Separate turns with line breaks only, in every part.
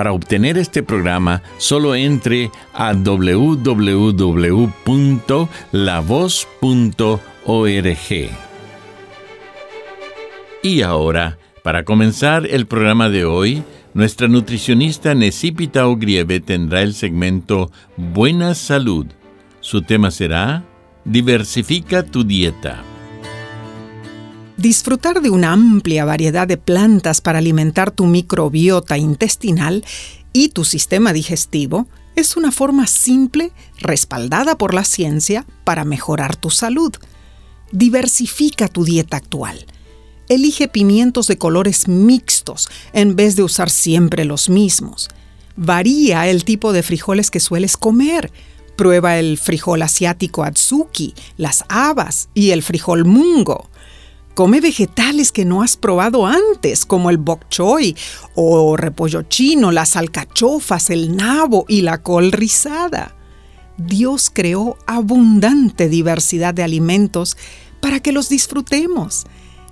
Para obtener este programa, solo entre a www.lavoz.org. Y ahora, para comenzar el programa de hoy, nuestra nutricionista Necipita Ogrieve tendrá el segmento Buena Salud. Su tema será Diversifica tu dieta.
Disfrutar de una amplia variedad de plantas para alimentar tu microbiota intestinal y tu sistema digestivo es una forma simple, respaldada por la ciencia, para mejorar tu salud. Diversifica tu dieta actual. Elige pimientos de colores mixtos en vez de usar siempre los mismos. Varía el tipo de frijoles que sueles comer. Prueba el frijol asiático Atsuki, las habas y el frijol mungo. Come vegetales que no has probado antes, como el bok choy o repollo chino, las alcachofas, el nabo y la col rizada. Dios creó abundante diversidad de alimentos para que los disfrutemos.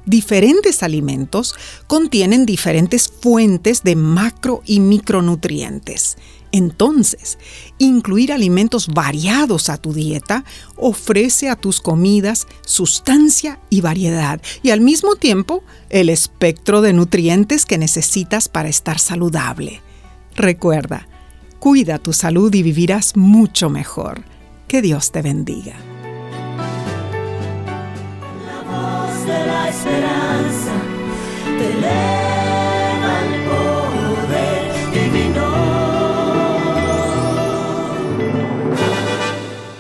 Diferentes alimentos contienen diferentes fuentes de macro y micronutrientes entonces, incluir alimentos variados a tu dieta ofrece a tus comidas sustancia y variedad y al mismo tiempo el espectro de nutrientes que necesitas para estar saludable. Recuerda, cuida tu salud y vivirás mucho mejor. Que Dios te bendiga.
Voz de la esperanza te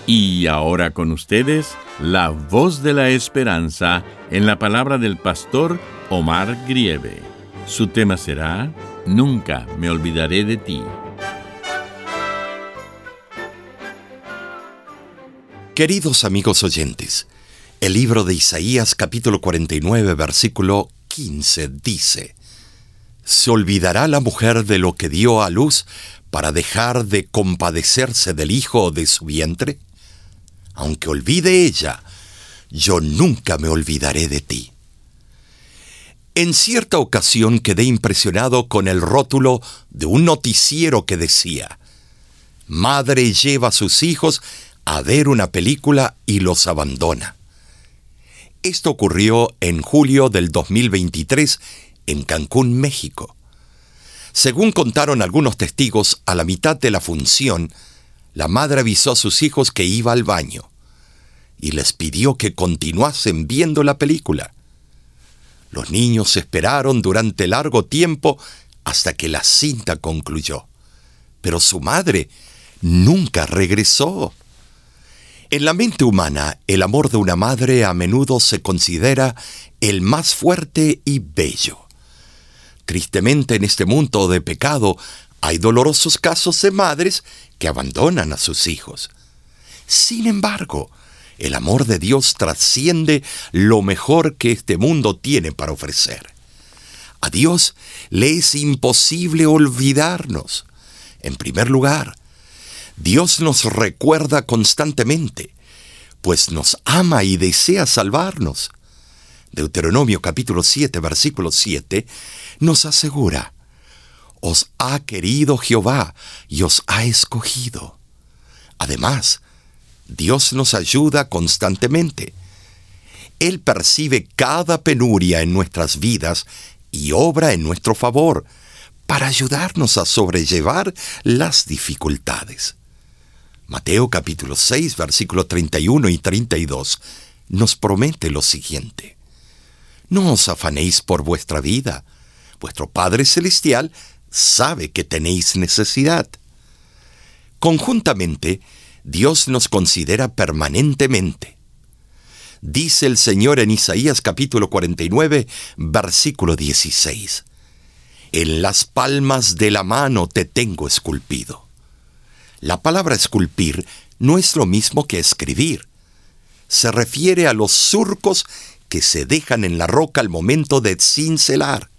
Y ahora con ustedes, la voz de la esperanza en la palabra del pastor Omar Grieve. Su tema será, Nunca me olvidaré de ti.
Queridos amigos oyentes, el libro de Isaías capítulo 49 versículo 15 dice, ¿Se olvidará la mujer de lo que dio a luz para dejar de compadecerse del hijo de su vientre? aunque olvide ella, yo nunca me olvidaré de ti. En cierta ocasión quedé impresionado con el rótulo de un noticiero que decía, Madre lleva a sus hijos a ver una película y los abandona. Esto ocurrió en julio del 2023 en Cancún, México. Según contaron algunos testigos, a la mitad de la función, la madre avisó a sus hijos que iba al baño y les pidió que continuasen viendo la película. Los niños esperaron durante largo tiempo hasta que la cinta concluyó, pero su madre nunca regresó. En la mente humana, el amor de una madre a menudo se considera el más fuerte y bello. Tristemente en este mundo de pecado hay dolorosos casos de madres que abandonan a sus hijos. Sin embargo, el amor de Dios trasciende lo mejor que este mundo tiene para ofrecer. A Dios le es imposible olvidarnos. En primer lugar, Dios nos recuerda constantemente, pues nos ama y desea salvarnos. Deuteronomio capítulo 7, versículo 7 nos asegura, os ha querido Jehová y os ha escogido. Además, Dios nos ayuda constantemente. Él percibe cada penuria en nuestras vidas y obra en nuestro favor para ayudarnos a sobrellevar las dificultades. Mateo capítulo 6, versículos 31 y 32 nos promete lo siguiente. No os afanéis por vuestra vida. Vuestro Padre Celestial sabe que tenéis necesidad. Conjuntamente, Dios nos considera permanentemente. Dice el Señor en Isaías capítulo 49, versículo 16. En las palmas de la mano te tengo esculpido. La palabra esculpir no es lo mismo que escribir. Se refiere a los surcos que se dejan en la roca al momento de cincelar.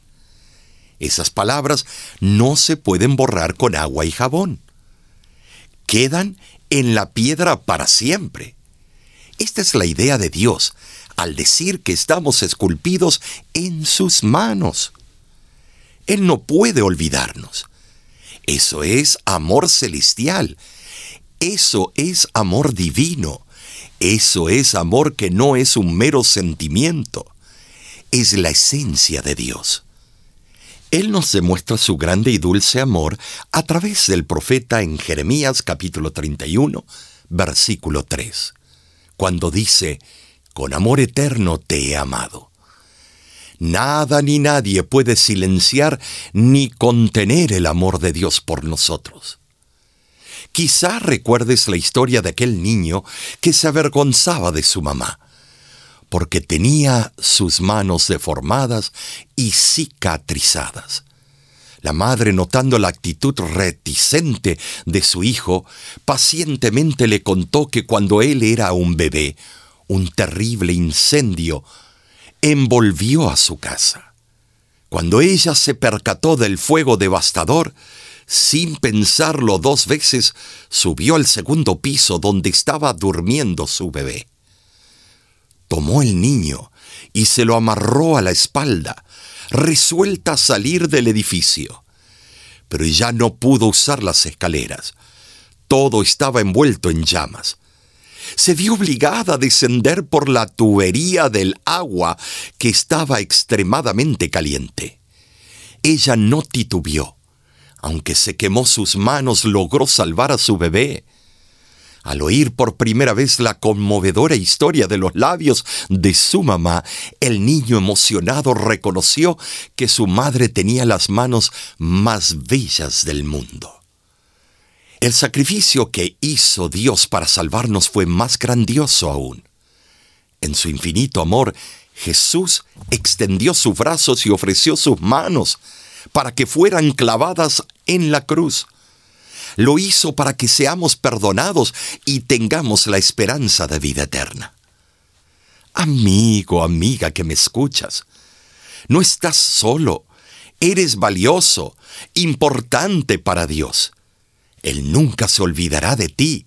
Esas palabras no se pueden borrar con agua y jabón. Quedan en la piedra para siempre. Esta es la idea de Dios al decir que estamos esculpidos en sus manos. Él no puede olvidarnos. Eso es amor celestial. Eso es amor divino. Eso es amor que no es un mero sentimiento. Es la esencia de Dios. Él nos demuestra su grande y dulce amor a través del profeta en Jeremías capítulo 31, versículo 3, cuando dice, Con amor eterno te he amado. Nada ni nadie puede silenciar ni contener el amor de Dios por nosotros. Quizá recuerdes la historia de aquel niño que se avergonzaba de su mamá porque tenía sus manos deformadas y cicatrizadas. La madre, notando la actitud reticente de su hijo, pacientemente le contó que cuando él era un bebé, un terrible incendio envolvió a su casa. Cuando ella se percató del fuego devastador, sin pensarlo dos veces, subió al segundo piso donde estaba durmiendo su bebé tomó el niño y se lo amarró a la espalda, resuelta a salir del edificio. Pero ya no pudo usar las escaleras. Todo estaba envuelto en llamas. Se vio obligada a descender por la tubería del agua que estaba extremadamente caliente. Ella no titubeó. Aunque se quemó sus manos, logró salvar a su bebé. Al oír por primera vez la conmovedora historia de los labios de su mamá, el niño emocionado reconoció que su madre tenía las manos más bellas del mundo. El sacrificio que hizo Dios para salvarnos fue más grandioso aún. En su infinito amor, Jesús extendió sus brazos y ofreció sus manos para que fueran clavadas en la cruz lo hizo para que seamos perdonados y tengamos la esperanza de vida eterna. Amigo, amiga que me escuchas, no estás solo, eres valioso, importante para Dios. Él nunca se olvidará de ti.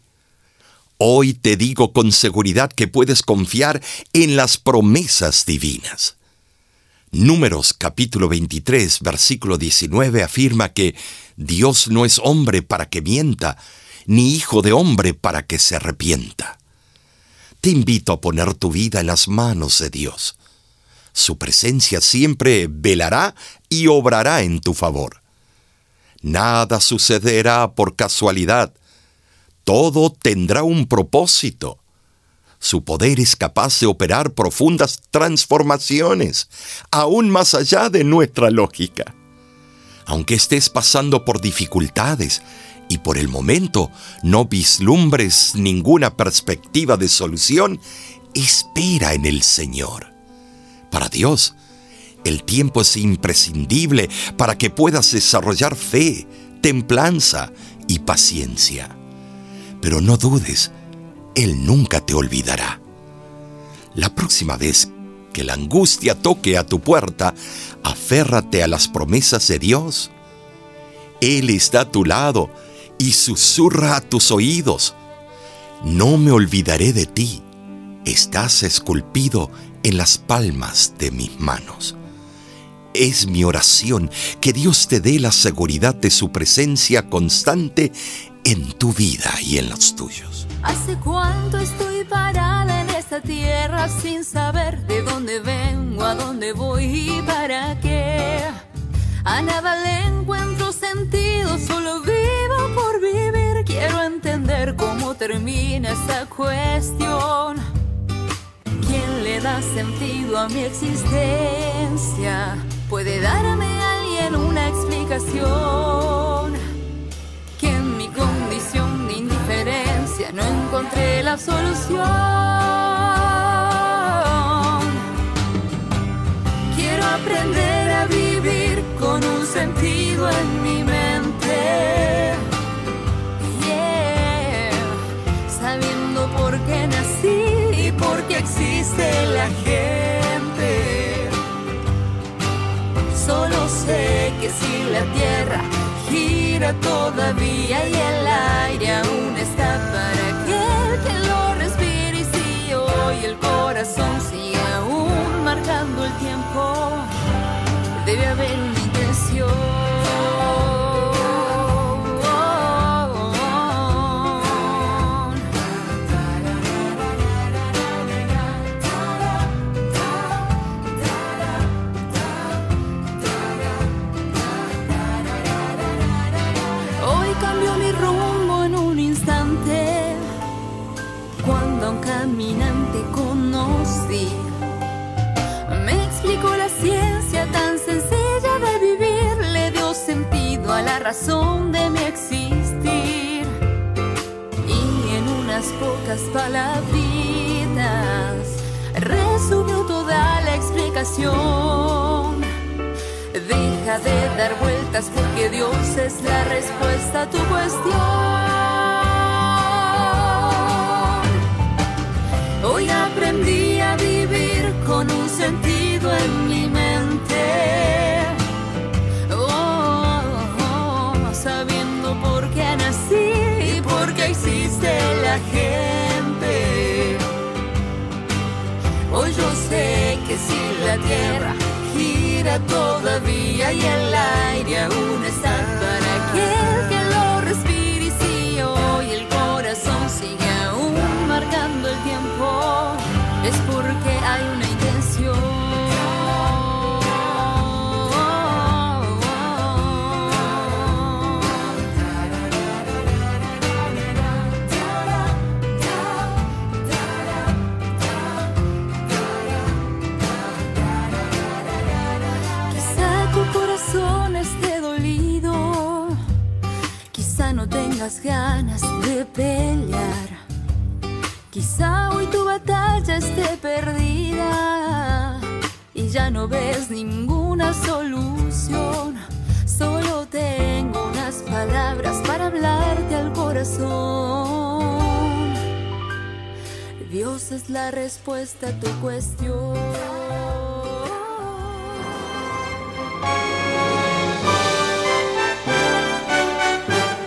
Hoy te digo con seguridad que puedes confiar en las promesas divinas. Números capítulo 23, versículo 19 afirma que Dios no es hombre para que mienta, ni hijo de hombre para que se arrepienta. Te invito a poner tu vida en las manos de Dios. Su presencia siempre velará y obrará en tu favor. Nada sucederá por casualidad. Todo tendrá un propósito. Su poder es capaz de operar profundas transformaciones, aún más allá de nuestra lógica. Aunque estés pasando por dificultades y por el momento no vislumbres ninguna perspectiva de solución, espera en el Señor. Para Dios, el tiempo es imprescindible para que puedas desarrollar fe, templanza y paciencia. Pero no dudes, él nunca te olvidará. La próxima vez que la angustia toque a tu puerta, aférrate a las promesas de Dios. Él está a tu lado y susurra a tus oídos. No me olvidaré de ti. Estás esculpido en las palmas de mis manos. Es mi oración que Dios te dé la seguridad de su presencia constante en tu vida y en los tuyos.
¿Hace cuánto estoy parada en esta tierra sin saber de dónde vengo, a dónde voy y para qué? A nada le encuentro sentido, solo vivo por vivir. Quiero entender cómo termina esta cuestión. ¿Quién le da sentido a mi existencia? ¿Puede darme alguien una explicación? Que en mi condición de indiferencia no encontré la solución. Si la tierra gira todavía y el aire aún está pocas palabritas resumió toda la explicación. Deja de dar vueltas porque Dios es la respuesta a tu cuestión. Si la tierra gira todavía y el aire aún está para aquel que lo respire y si hoy el corazón sigue aún marcando el tiempo es porque hay una no ves ninguna solución. Solo tengo unas palabras para hablarte al corazón. Dios es la respuesta a tu cuestión.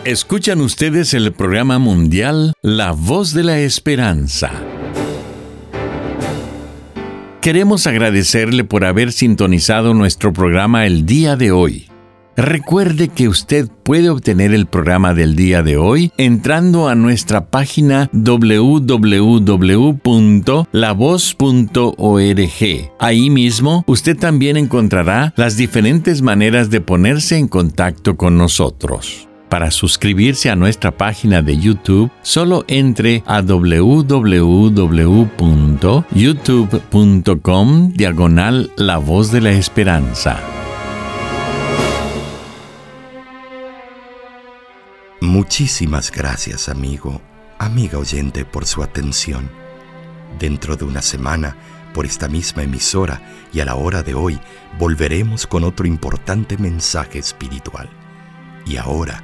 Escuchan ustedes el programa mundial La Voz de la Esperanza. Queremos agradecerle por haber sintonizado nuestro programa el día de hoy. Recuerde que usted puede obtener el programa del día de hoy entrando a nuestra página www.lavoz.org. Ahí mismo usted también encontrará las diferentes maneras de ponerse en contacto con nosotros. Para suscribirse a nuestra página de YouTube, solo entre a www.youtube.com diagonal La Voz de la Esperanza.
Muchísimas gracias, amigo, amiga oyente, por su atención. Dentro de una semana, por esta misma emisora y a la hora de hoy, volveremos con otro importante mensaje espiritual. Y ahora,